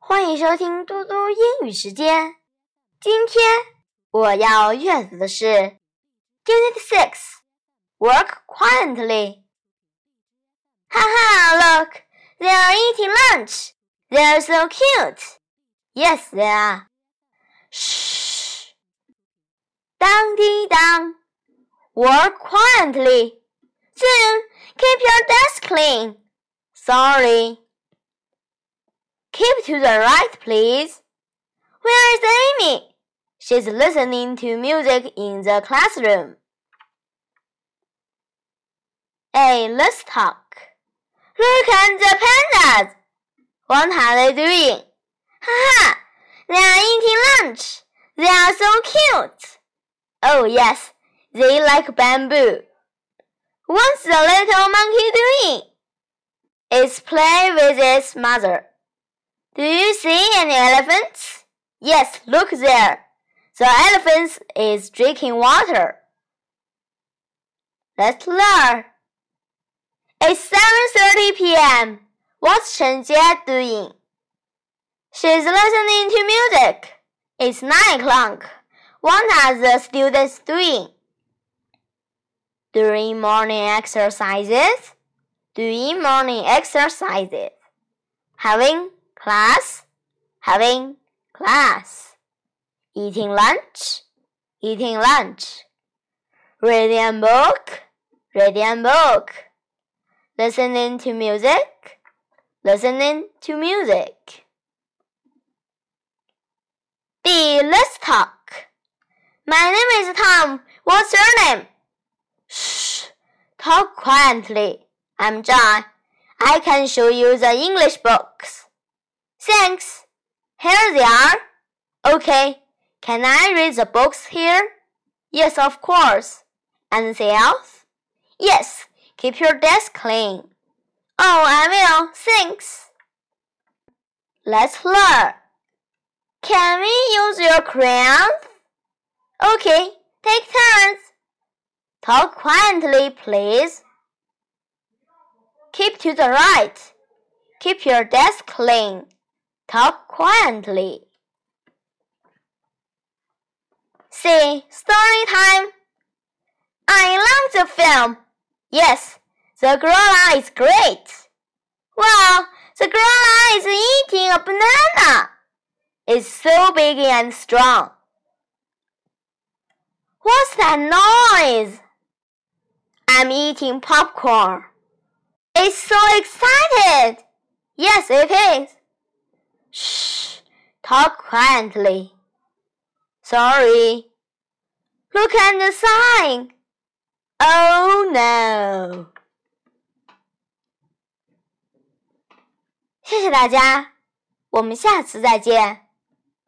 欢迎收听嘟嘟英语时间。今天我要阅读的是 Unit Six Work Quietly。哈哈，Look, they are eating lunch. They are so cute. Yes, they are. Shh. 当滴当，Work quietly. Soon, keep your desk clean. Sorry. Keep to the right, please. Where is Amy? She's listening to music in the classroom. Hey, let's talk. Look at the pandas. What are they doing? Haha, they are eating lunch. They are so cute. Oh, yes, they like bamboo. What's the little monkey doing? It's playing with its mother. Do you see any elephants? Yes, look there. The elephant is drinking water. Let's learn. It's 7:30 p.m. What's Chen Jie doing? She's listening to music. It's 9 o'clock. What are the students doing? Doing morning exercises? Doing morning exercises. Having class, having class, eating lunch, eating lunch, reading a book, reading a book, listening to music, listening to music. B. Let's talk. My name is Tom. What's your name? Shh. Talk quietly. I'm John. I can show you the English books. Thanks. Here they are. Okay. Can I read the books here? Yes, of course. Anything else? Yes. Keep your desk clean. Oh, I will. Thanks. Let's learn. Can we use your crayons? Okay. Take turns. Talk quietly, please. Keep to the right. Keep your desk clean. Talk quietly. See, story time. I love the film. Yes, the gorilla is great. Wow, the gorilla is eating a banana. It's so big and strong. What's that noise? I'm eating popcorn. It's so excited. Yes, it is. Shh, talk quietly. Sorry. Look at the sign. Oh no. 谢谢大家，我们下次再见。